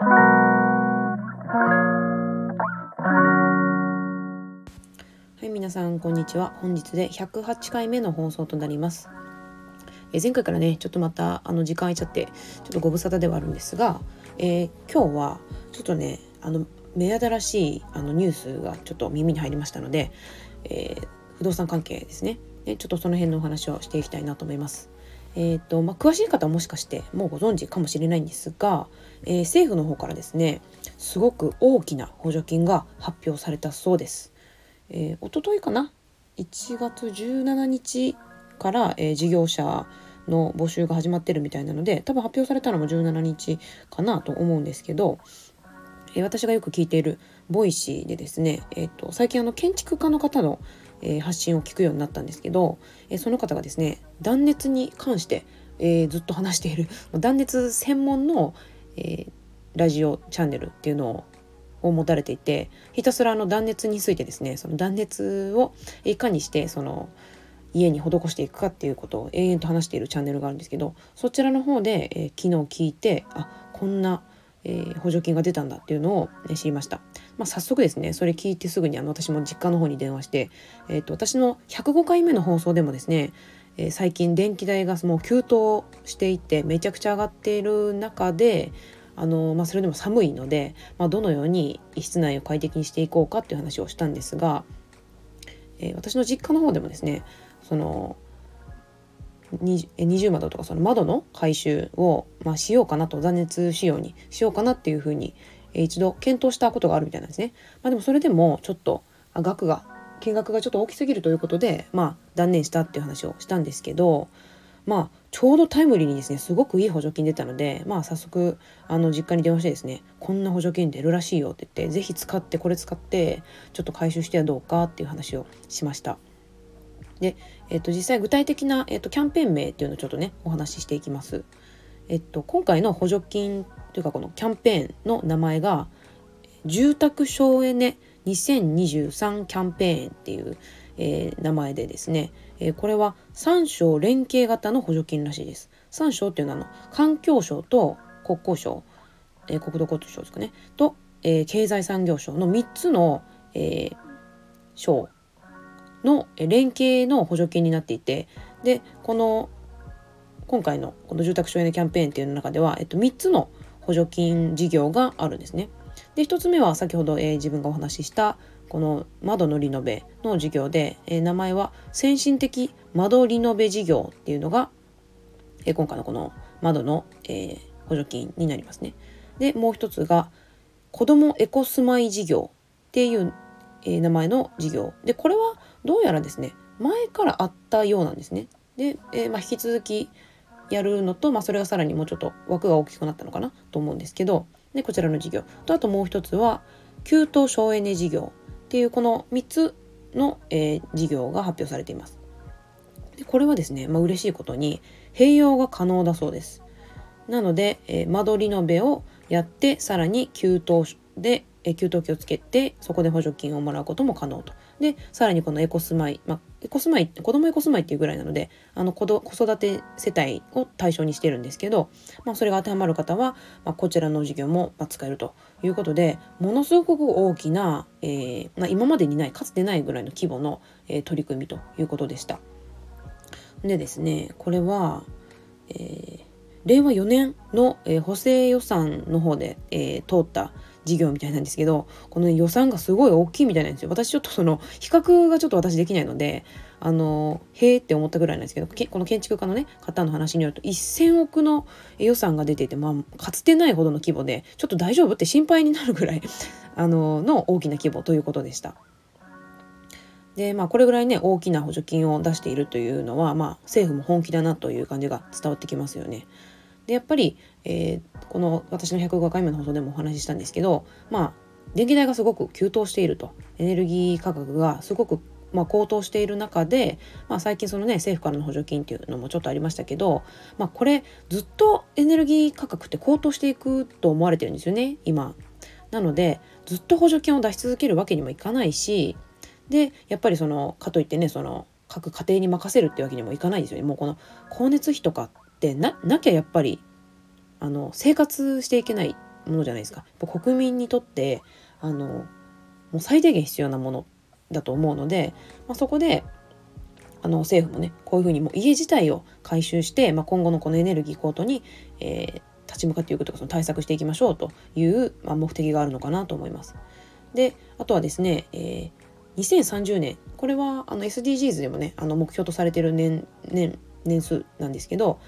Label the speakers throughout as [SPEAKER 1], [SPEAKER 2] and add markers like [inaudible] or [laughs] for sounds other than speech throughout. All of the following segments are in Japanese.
[SPEAKER 1] はい皆さんこんにちは。本日で108回目の放送となります。え前回からねちょっとまたあの時間空いちゃってちょっとご無沙汰ではあるんですが、えー、今日はちょっとねあの目新しいあのニュースがちょっと耳に入りましたので、えー、不動産関係ですね。でちょっとその辺のお話をしていきたいなと思います。えーとまあ、詳しい方はもしかしてもうご存知かもしれないんですが、えー、政府の方からですねすごく大きな補助金が発表されたそうです。えー、一昨日かな？1月17日から、えー、事業者の募集が始まってるみたいなので多分発表されたのも17日かなと思うんですけど、え、私がよく聞いている Voicy でですね、えーと、最近あの建築家の方の、えー、発信を聞くようになったんですけど、えー、その方がですね断熱に関して、えー、ずっと話している [laughs] 断熱専門の、え、ラジオチャンネルっていうのを持たれていてひたすらあの断熱についてですねその断熱をいかにしてその家に施していくかっていうことを延々と話しているチャンネルがあるんですけどそちらの方で、え、昨日聞いてあこんな、えー、補助金が出たんだっていうのを、ね、知りました。まあ、早速ですねそれ聞いてすぐにあの私も実家の方に電話して、えーと、私の105回目の放送でもですね、えー、最近電気代がもう急騰していてめちゃくちゃ上がっている中であの、まあ、それでも寒いので、まあ、どのように室内を快適にしていこうかっていう話をしたんですが、えー、私の実家の方でもですねその二重窓とかその窓の改修を、まあ、しようかなと断熱仕様にしようかなっていうふうに、一度検討したことがあるみたいなんですね。まあ、でもそれでもちょっと額が金額がちょっと大きすぎるということで、まあ、断念したっていう話をしたんですけどまあちょうどタイムリーにですねすごくいい補助金出たのでまあ早速あの実家に電話してですねこんな補助金出るらしいよって言って是非使ってこれ使ってちょっと回収してはどうかっていう話をしました。で、えっと、実際具体的な、えっと、キャンペーン名っていうのをちょっとねお話ししていきます。えっと、今回の補助金というかこのキャンペーンの名前が住宅省エネ2023キャンペーンっていう、えー、名前でですね、えー、これは3省連携型の補助金らしいです。3省っていうのはあの環境省と国交省、えー、国土交通省ですかねと、え経済産業省の3つの、え省の連携の補助金になっていてでこの今回のこの住宅省エネキャンペーンっていうの中では、えっと、3つの補助金事業があるんですね。で1つ目は先ほど、えー、自分がお話ししたこの窓のリノベの事業で、えー、名前は先進的窓リノベ事業っていうのが、えー、今回のこの窓の、え、補助金になりますね。でもう一つが子どもエコスマイ事業っていう、え、名前の事業でこれはどうやらですね前からあったようなんですね。で、えーまあ、引き続きやるのと、まあ、それがさらにもうちょっと枠が大きくなったのかなと思うんですけどでこちらの事業とあともう一つは給湯省エネ事業っていうこの3つの、えー、事業が発表されています。でこれはですね、まあ、嬉しいことに併用が可能だそうです。なので、えー、間取りのべをやってさらに給湯で、給湯器をつけてそこで補助金をもらうことも可能と。でさらにこのエコスマイ、まあ、エコスマイ子供エコスマイっていうぐらいなのであの子育て世帯を対象にしてるんですけど、まあ、それが当てはまる方は、まあ、こちらの事業も使えるということでものすごく大きな、えーまあ、今までにないかつてないぐらいの規模の、えー、取り組みということでした。でですねこれは、えー、令和4年の、えー、補正予算の方で、えー、通った事業みたいなんですけどこの予算がすごい大きいみたいなんですよ私ちょっとその比較がちょっと私できないのであのへえって思ったぐらいなんですけどこの建築家のね方の話によると1,000億の予算が出ていて、まあ、かつてないほどの規模でちょっと大丈夫って心配になるぐらい [laughs] あのの大きな規模ということでした。でまあこれぐらいね大きな補助金を出しているというのは、まあ、政府も本気だなという感じが伝わってきますよね。でやっぱり、えー、この私の105回目の放送でもお話ししたんですけどまあ電気代がすごく急騰しているとエネルギー価格がすごくまあ、高騰している中で、まあ、最近そのね政府からの補助金っていうのもちょっとありましたけど、まあ、これずっとエネルギー価格って高騰していくと思われてるんですよね今。なのでずっと補助金を出し続けるわけにもいかないしでやっぱりそのかといってねその各家庭に任せるってわけにもいかないですよね。もうこの光熱費とかってななきゃやっぱりあの生活していけないものじゃないですか。国民にとってあのもう最低限必要なものだと思うので、まあ、そこであの政府もねこういうふうにもう家自体を回収して、まあ、今後のこのエネルギー高騰に、えー、立ち向かっていくとかその対策していきましょうという、まあ、目的があるのかなと思います。であとはですね、えー、2030年これはあの SDGs でもねあの目標とされてる年年年数なんですけど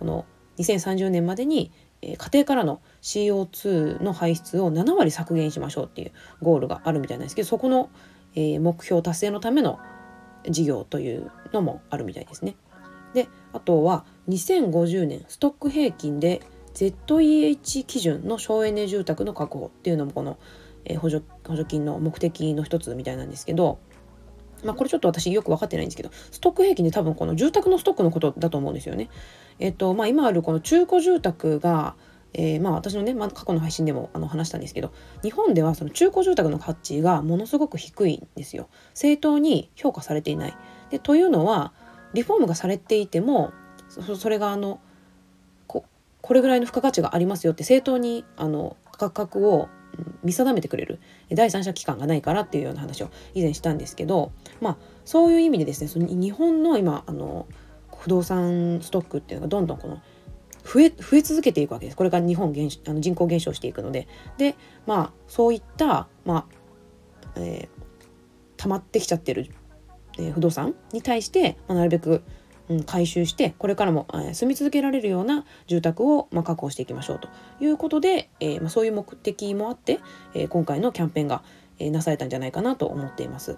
[SPEAKER 1] この2030年までに、家庭からの CO2 の排出を7割削減しましょうっていうゴールがあるみたいなんですけどそこの、目標達成のための事業というのもあるみたいですね。であとは2050年ストック平均で ZEH 基準の省エネ住宅の確保っていうのもこの、補助補助金の目的の一つみたいなんですけど、まあ、これちょっと私よく分かってないんですけどストック平均で多分この住宅のストックのことだと思うんですよね。えっ、とまあ、今あるこの中古住宅がえー、まあ私のね、まあ、過去の配信でもあの話したんですけど日本ではその中古住宅の価値がものすごく低いんですよ正当に評価されていないでというのはリフォームがされていてもそれがあのここれぐらいの付加価値がありますよって正当にあの価格を見定めてくれる第三者機関がないからっていうような話を以前したんですけどまあそういう意味でですねその日本の今あの不動産ストックっていうのがどんどんこの増え増え続けていくわけです。これが日本減あの人口減少していくので。でまあそういったまあ、えー、溜まってきちゃってる、えー、不動産に対して、まあ、なるべくうん、回収してこれからも、えー、住み続けられるような住宅を、まあ、確保していきましょうということで、えー、まあ、そういう目的もあって、えー、今回のキャンペーンが、えなされたんじゃないかなと思っています。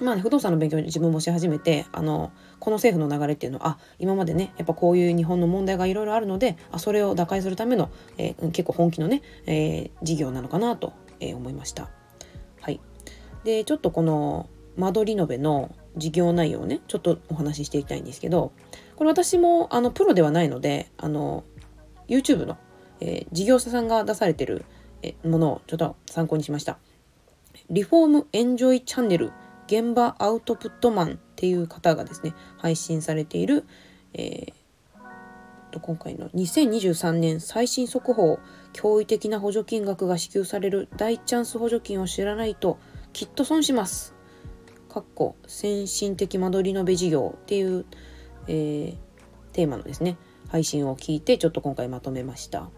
[SPEAKER 1] まあね、不動産の勉強に自分もし始めてあのこの政府の流れっていうのはあ今までねやっぱこういう日本の問題がいろいろあるのであそれを打開するための、え結構本気のね、え事業なのかなと、え思いました。はい、でちょっとこの間取り延べの事業内容をねちょっとお話ししていきたいんですけどこれ私もあのプロではないのであの YouTube の、えー、事業者さんが出されてるものをちょっと参考にしました。リフォームエンジョイチャンネル現場アウトプットマンっていう方がですね配信されている、えー、今回の2023年最新速報驚異的な補助金額が支給される大チャンス補助金を知らないときっと損しますかっこ先進的間取りのべ事業っていう、えー、テーマのですね配信を聞いてちょっと今回まとめました。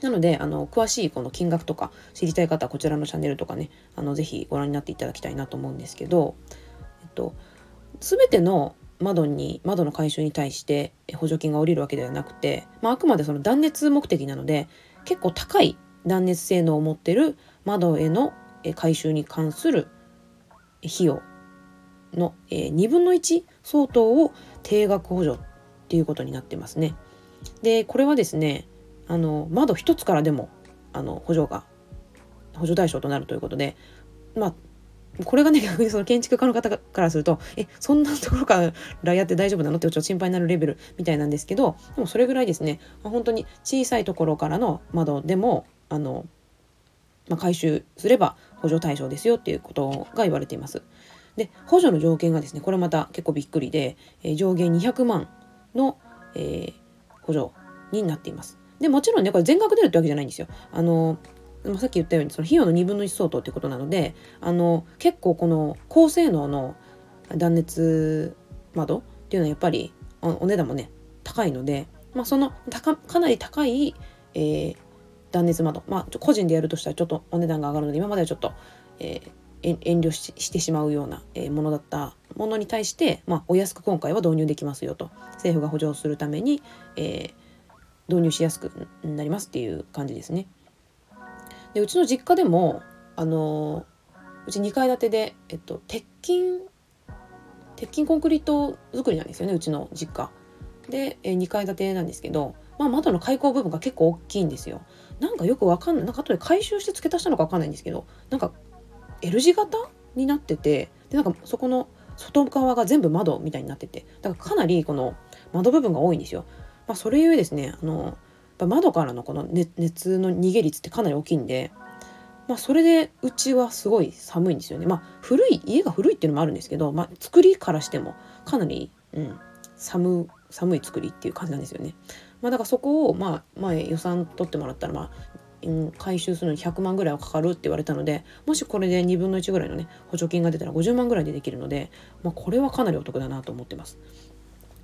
[SPEAKER 1] なのであの詳しいこの金額とか知りたい方はこちらのチャンネルとかねあのぜひご覧になっていただきたいなと思うんですけど、えっと、全ての窓に窓の改修に対して補助金が下りるわけではなくて、まあ、あくまでその断熱目的なので結構高い断熱性能を持ってる窓への改修に関する費用の、えー、2分の1相当を定額補助っていうことになってますね。でこれはですねあの窓一つからでもあの補助が補助対象となるということでまあこれがね逆にその建築家の方からするとえそんなところからやって大丈夫なの？ってちょっと心配になるレベルみたいなんですけどでもそれぐらいですね本当に小さいところからの窓でもあの、まあ、回収すれば補助対象ですよっていうことが言われています。で補助の条件がですねこれまた結構びっくりで、えー、上限200万の、えー、補助になっています。でもちろんねこれ全額出るってわけじゃないんですよ。あのさっき言ったようにその費用の2分の1相当ってことなのであの結構この高性能の断熱窓っていうのはやっぱりお値段もね高いので、まあ、そのかなり高い、えー、断熱窓、まあ、個人でやるとしたらちょっとお値段が上がるので今まではちょっと、えー、遠慮してしまうようなえものだったものに対して、まあ、お安く今回は導入できますよと政府が補助するために、えー、導入しやすくなりますっていう感じですね。でうちの実家でもあのうち2階建てで、えっと、鉄筋鉄筋コンクリート作りなんですよねうちの実家。で、え2階建てなんですけど、まあ、窓の開口部分が結構大きいんですよ。なんかよくわかんないなんか後で回収して付け足したのかわかんないんですけどなんか L 字型になっててでなんかそこの外側が全部窓みたいになっててだからかなりこの窓部分が多いんですよ。まあ、それゆえですねあの窓からのこの熱の逃げ率ってかなり大きいんで、まあ、それでうちはすごい寒いんですよね。まあ、古い家が古いっていうのもあるんですけど、まあ、作りからしてもかなり、うん、寒寒い作りっていう感じなんですよね。まあ、だからそこを、まあ、前予算取ってもらったら、まあ、回収するのに100万ぐらいはかかるって言われたのでもしこれで2分の1ぐらいのね補助金が出たら50万ぐらいでできるので、まあ、これはかなりお得だなと思ってます。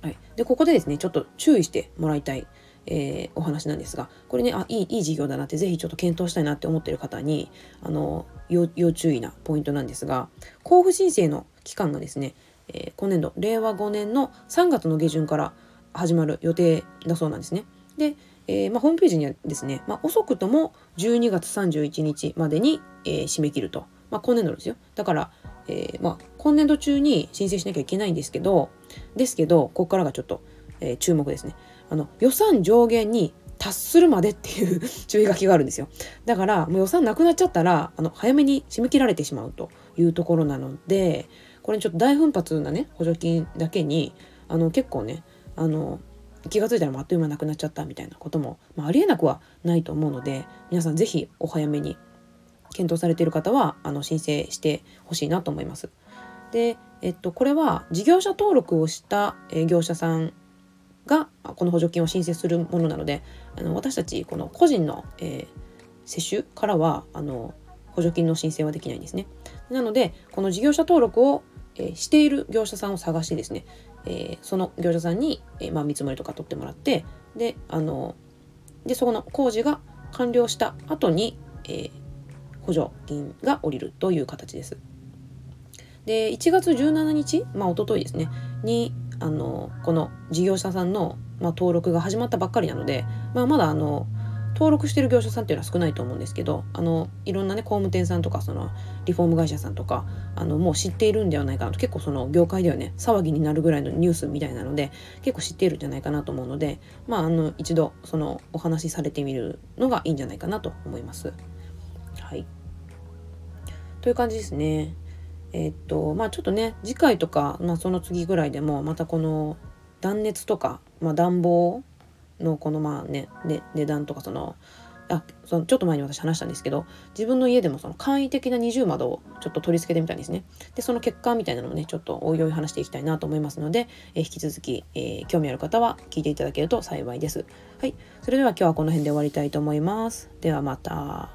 [SPEAKER 1] はい、でここでですねちょっと注意してもらいたい、えー、お話なんですがこれねあいいいい事業だなって是非ちょっと検討したいなって思ってる方にあの要注意なポイントなんですが交付申請の期間がですね、えー、今年度令和5年の3月の下旬から始まる予定だそうなんですね。で、えー、まあ、ホームページにはですね、まあ、遅くとも12月31日までに、えー、締め切ると、まあ、今年度ですよ。だから、えま今年度中に申請しなきゃいけないんですけどですけどここからがちょっと、え注目ですね。あの予算上限に達するまでっていう [laughs] 注意書きがあるんですよ。だからもう予算なくなっちゃったらあの早めに締め切られてしまうというところなのでこれちょっと大奮発なね補助金だけにあの結構ねあの気が付いたらあっという間なくなっちゃったみたいなことも、まあ、ありえなくはないと思うので皆さん是非お早めに検討されている方はあの申請してほしいなと思います。で、えっと、これは事業者登録をした、業者さんがこの補助金を申請するものなのであの私たちこの個人の、えー、接種からはあの補助金の申請はできないんですね。なのでこの事業者登録を、えー、している業者さんを探してですねえー、その業者さんに、えー、まあ、見積もりとか取ってもらってであのでそこの工事が完了した後に、えー、補助金が下りるという形です。で1月17日、まあ一昨日ですねにあのこの事業者さんの、まあ、登録が始まったばっかりなので、まあ、まだあの登録してる業者さんっていうのは少ないと思うんですけどあのいろんなね工務店さんとかそのリフォーム会社さんとかあのもう知っているんではないかなと結構その業界ではね騒ぎになるぐらいのニュースみたいなので結構知っているんじゃないかなと思うのでまああの一度そのお話しされてみるのがいいんじゃないかなと思います。はいという感じですね。えー、っとまあちょっとね次回とか、まあ、その次ぐらいでもまたこの断熱とか、まあ、暖房のこのまあね値段とかそのあそのちょっと前に私話したんですけど自分の家でもその簡易的な二重窓をちょっと取り付けてみたんですね。でその結果みたいなのもねちょっとおいおい話していきたいなと思いますので、え引き続き、えー、興味ある方は聞いていただけると幸いです。はい。それでは今日はこの辺で終わりたいと思います。ではまた。